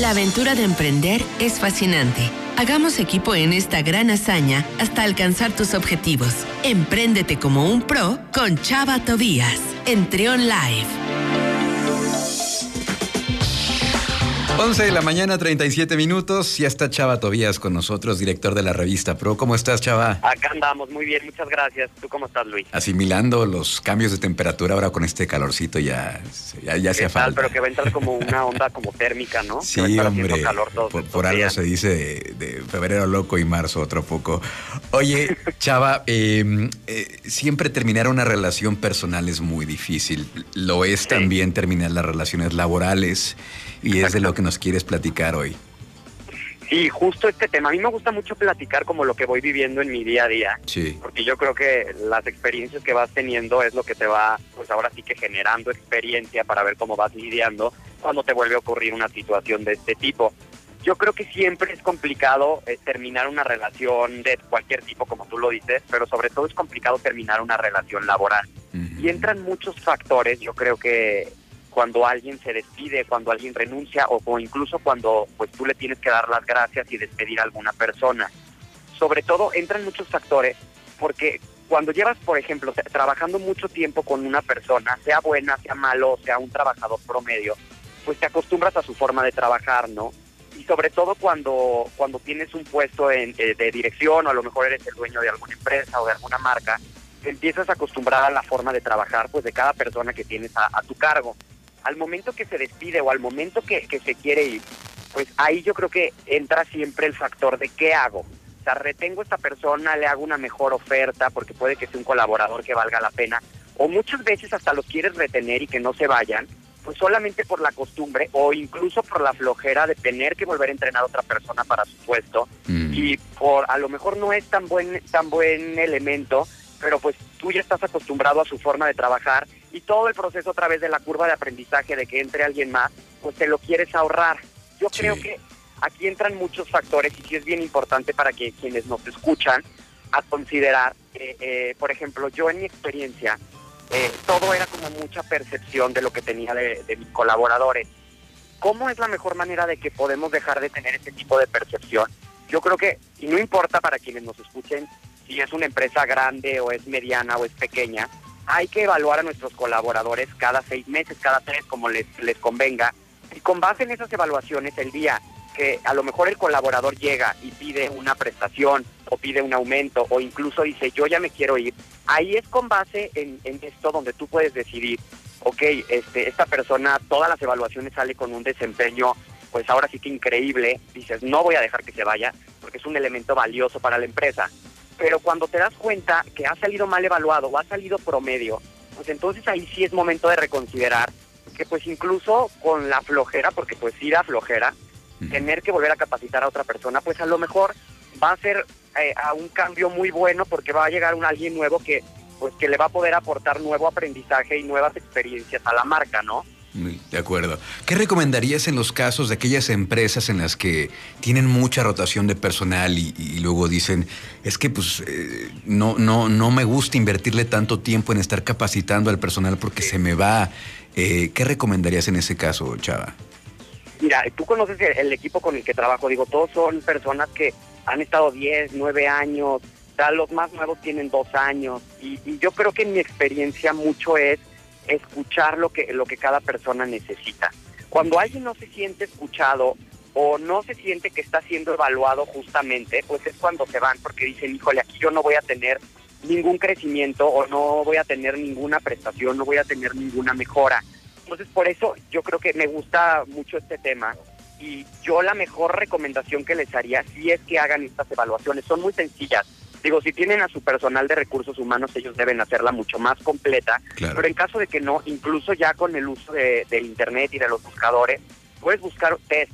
La aventura de emprender es fascinante. Hagamos equipo en esta gran hazaña hasta alcanzar tus objetivos. Empréndete como un pro con Chava Tobías en Trion Live. 11 de la mañana, 37 minutos. Ya está Chava Tobías con nosotros, director de la revista Pro. ¿Cómo estás, Chava? Acá andamos, muy bien, muchas gracias. ¿Tú cómo estás, Luis? Asimilando los cambios de temperatura ahora con este calorcito ya, ya, ya hacía falta. Pero que va a entrar como una onda como térmica, ¿no? Sí, hombre. por, algo se dice de, febrero loco y marzo otro poco. Oye, Chava, em, eh, siempre terminar una relación personal es muy difícil. Lo es también terminar las relaciones laborales y es de lo que nos quieres platicar hoy. Sí, justo este tema. A mí me gusta mucho platicar como lo que voy viviendo en mi día a día. Sí. Porque yo creo que las experiencias que vas teniendo es lo que te va, pues ahora sí que generando experiencia para ver cómo vas lidiando cuando te vuelve a ocurrir una situación de este tipo. Yo creo que siempre es complicado eh, terminar una relación de cualquier tipo, como tú lo dices, pero sobre todo es complicado terminar una relación laboral. Y entran muchos factores, yo creo que cuando alguien se despide, cuando alguien renuncia o, incluso cuando pues tú le tienes que dar las gracias y despedir a alguna persona. Sobre todo entran muchos factores porque cuando llevas, por ejemplo, trabajando mucho tiempo con una persona, sea buena, sea malo, sea un trabajador promedio, pues te acostumbras a su forma de trabajar, ¿no? Y sobre todo cuando, cuando tienes un puesto en, eh, de dirección o a lo mejor eres el dueño de alguna empresa o de alguna marca, te empiezas a acostumbrar a la forma de trabajar pues de cada persona que tienes a tu cargo al momento que se despide o al momento que, se quiere ir, pues ahí yo creo que entra siempre el factor de qué hago. O sea, retengo a esta persona, le hago una mejor oferta porque puede que sea un colaborador que valga la pena. O muchas veces hasta los quieres retener y que no se vayan, pues solamente por la costumbre o incluso por la flojera de tener que volver a entrenar a otra persona para su puesto. Mm. Y por a lo mejor no es tan buen, tan buen elemento, pero pues tú ya estás acostumbrado a su forma de trabajar y todo el proceso a través de la curva de aprendizaje de que entre alguien más, pues te lo quieres ahorrar. Yo creo que aquí entran muchos factores y sí es bien importante para que quienes nos escuchan a considerar, eh, por ejemplo, yo en mi experiencia, eh, todo era como mucha percepción de lo que tenía de, de mis colaboradores. ¿Cómo es la mejor manera de que podemos dejar de tener ese tipo de percepción? Yo creo que, y no importa para quienes nos escuchen, si es una empresa grande o es mediana o es pequeña, hay que evaluar a nuestros colaboradores cada seis meses, cada tres, como les, les convenga. Y con base en esas evaluaciones, el día que a lo mejor el colaborador llega y pide una prestación o pide un aumento o incluso dice yo ya me quiero ir, ahí es con base en, esto donde tú puedes decidir, ok, este, esta persona, todas las evaluaciones sale con un desempeño pues ahora sí que increíble, dices no voy a dejar que se vaya porque es un elemento valioso para la empresa pero cuando te das cuenta que ha salido mal evaluado o ha salido promedio, pues entonces ahí sí es momento de reconsiderar que pues incluso con la flojera, porque pues ir a flojera, tener que volver a capacitar a otra persona, pues a lo mejor va a ser eh, a un cambio muy bueno porque va a llegar un alguien nuevo que pues que le va a poder aportar nuevo aprendizaje y nuevas experiencias a la marca, ¿no? De acuerdo. ¿Qué recomendarías en los casos de aquellas empresas en las que tienen mucha rotación de personal y, luego dicen, es que pues eh, no, no, no me gusta invertirle tanto tiempo en estar capacitando al personal porque se me va? Eh, ¿Qué recomendarías en ese caso, Chava? Mira, tú conoces el, equipo con el que trabajo, digo, todos son personas que han estado 10, 9 años, los más nuevos tienen 2 años y, y yo creo que en mi experiencia mucho es escuchar lo que, lo que cada persona necesita. Cuando alguien no se siente escuchado o no se siente que está siendo evaluado justamente, pues es cuando se van porque dicen, híjole, aquí yo no voy a tener ningún crecimiento o no voy a tener ninguna prestación, no voy a tener ninguna mejora. Entonces, por eso yo creo que me gusta mucho este tema y yo la mejor recomendación que les haría si es que hagan estas evaluaciones. Son muy sencillas. Digo, si tienen a su personal de recursos humanos, ellos deben hacerla mucho más completa. Pero en caso de que no, incluso ya con el uso de, del Internet y de los buscadores, puedes buscar test,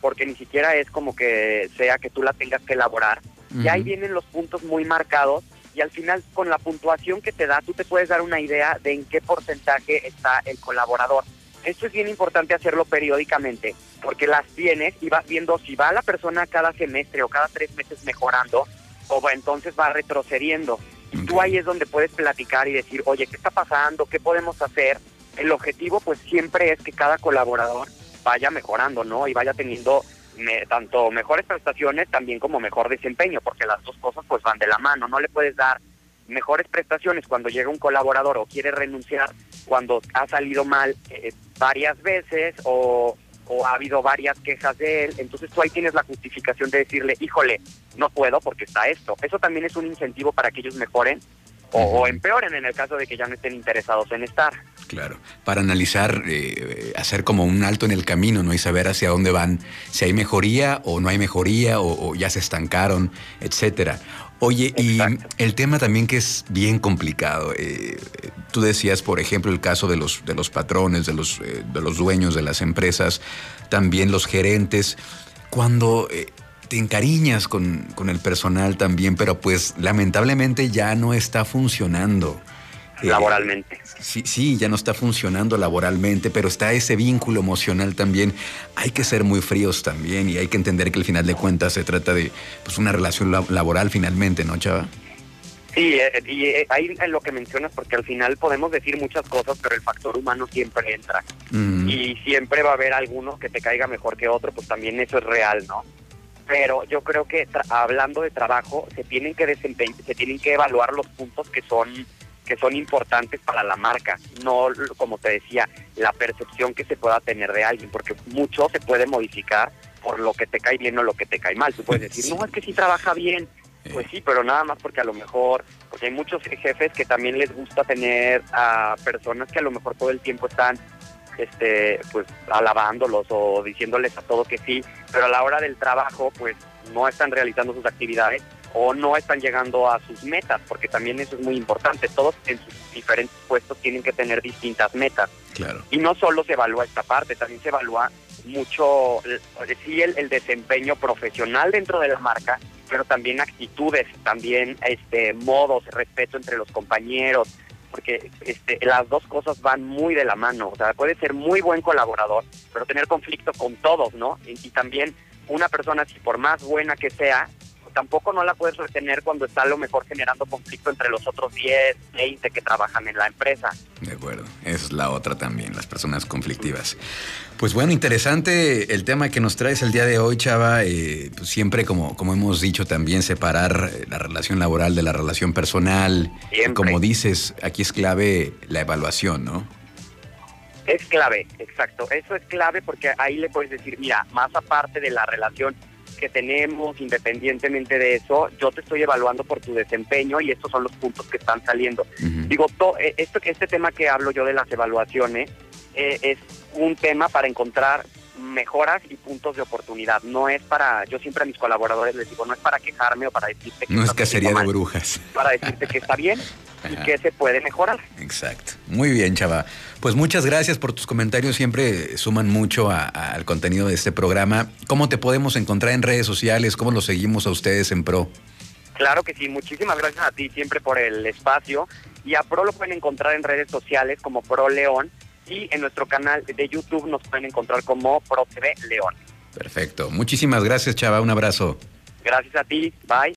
porque ni siquiera es como que sea que tú la tengas que elaborar. Y ahí vienen los puntos muy marcados y al final con la puntuación que te da, tú te puedes dar una idea de en qué porcentaje está el colaborador. Esto es bien importante hacerlo periódicamente, porque las tienes y vas viendo si va la persona cada semestre o cada tres meses mejorando, o entonces va retrocediendo. Y tú ahí es donde puedes platicar y decir, oye, ¿qué está pasando? ¿Qué podemos hacer? El objetivo pues siempre es que cada colaborador vaya mejorando, ¿no? Y vaya teniendo tanto mejores prestaciones también como mejor desempeño, porque las dos cosas pues van de la mano. No le puedes dar mejores prestaciones cuando llega un colaborador o quiere renunciar cuando ha salido mal eh, varias veces o, o, ha habido varias quejas de él. Entonces tú ahí tienes la justificación de decirle, híjole, no puedo porque está esto. Eso también es un incentivo para que ellos mejoren o, empeoren en el caso de que ya no estén interesados en estar. Claro, para analizar, eh, hacer como un alto en el camino, ¿no? Y saber hacia dónde van, si hay mejoría o no hay mejoría o, ya se estancaron, etcétera. Oye, y el tema también que es bien complicado. Eh, tú decías, por ejemplo, el caso de los, de los patrones, de los, eh, de los dueños de las empresas, también los gerentes. Cuando te encariñas con, el personal también, pero pues lamentablemente ya no está funcionando. Eh, laboralmente. sí, sí, ya no está funcionando laboralmente, pero está ese vínculo emocional también. Hay que ser muy fríos también y hay que entender que al final de cuentas se trata de pues, una relación laboral finalmente, ¿no, Chava? Sí, eh, y eh, ahí en lo que mencionas, porque al final podemos decir muchas cosas, pero el factor humano siempre entra. Y siempre va a haber alguno que te caiga mejor que otro, pues también eso es real, ¿no? pero yo creo que hablando de trabajo se tienen que se tienen que evaluar los puntos que son que son importantes para la marca, no como te decía, la percepción que se pueda tener de alguien, porque mucho se puede modificar por lo que te cae bien o lo que te cae mal. Tú puedes decir, no, es que sí trabaja bien. Pues sí, pero nada más porque a lo mejor, porque hay muchos jefes que también les gusta tener a personas que a lo mejor todo el tiempo están este pues alabándolos o diciéndoles a todo que sí, pero a la hora del trabajo pues no están realizando sus actividades o no están llegando a sus metas, porque también eso es muy importante. Todos en sus diferentes puestos tienen que tener distintas metas. Claro. Y no solo se evalúa esta parte, también se evalúa mucho, sí, el, el desempeño profesional dentro de la marca, pero también actitudes, también este modos, respeto entre los compañeros, porque este, las dos cosas van muy de la mano. O sea, puede ser muy buen colaborador, pero tener conflicto con todos, ¿no? Y, y también una persona, si por más buena que sea, tampoco no la puedes retener cuando está a lo mejor generando conflicto entre los otros 10, 20 que trabajan en la empresa. De acuerdo, es la otra también, las personas conflictivas. Pues bueno, interesante el tema que nos traes el día de hoy, Chava. Eh, pues siempre, como, como hemos dicho, también separar eh, la relación laboral de la relación personal. Como dices, aquí es clave la evaluación, ¿no? Es clave, exacto. Eso es clave porque ahí le puedes decir, mira, más aparte de la relación que tenemos, independientemente de eso, yo te estoy evaluando por tu desempeño y estos son los puntos que están saliendo. Digo, eh, esto, este tema que hablo yo de las evaluaciones eh, es un tema para encontrar mejoras y puntos de oportunidad. No es para, yo siempre a mis colaboradores les digo, no es para quejarme o para decirte que... No es cacería de brujas. Para decirte que está bien y que se puede mejorar. Exacto. Muy bien, Chava. Pues muchas gracias por tus comentarios, siempre suman mucho al contenido de este programa. ¿Cómo te podemos encontrar en redes sociales? ¿Cómo lo seguimos a ustedes en Pro? Claro que sí, muchísimas gracias a ti siempre por el espacio. Y a Pro lo pueden encontrar en redes sociales como Pro León y en nuestro canal de YouTube nos pueden encontrar como Pro TV León. Perfecto. Muchísimas gracias, Chava. Un abrazo. Gracias a ti. Bye.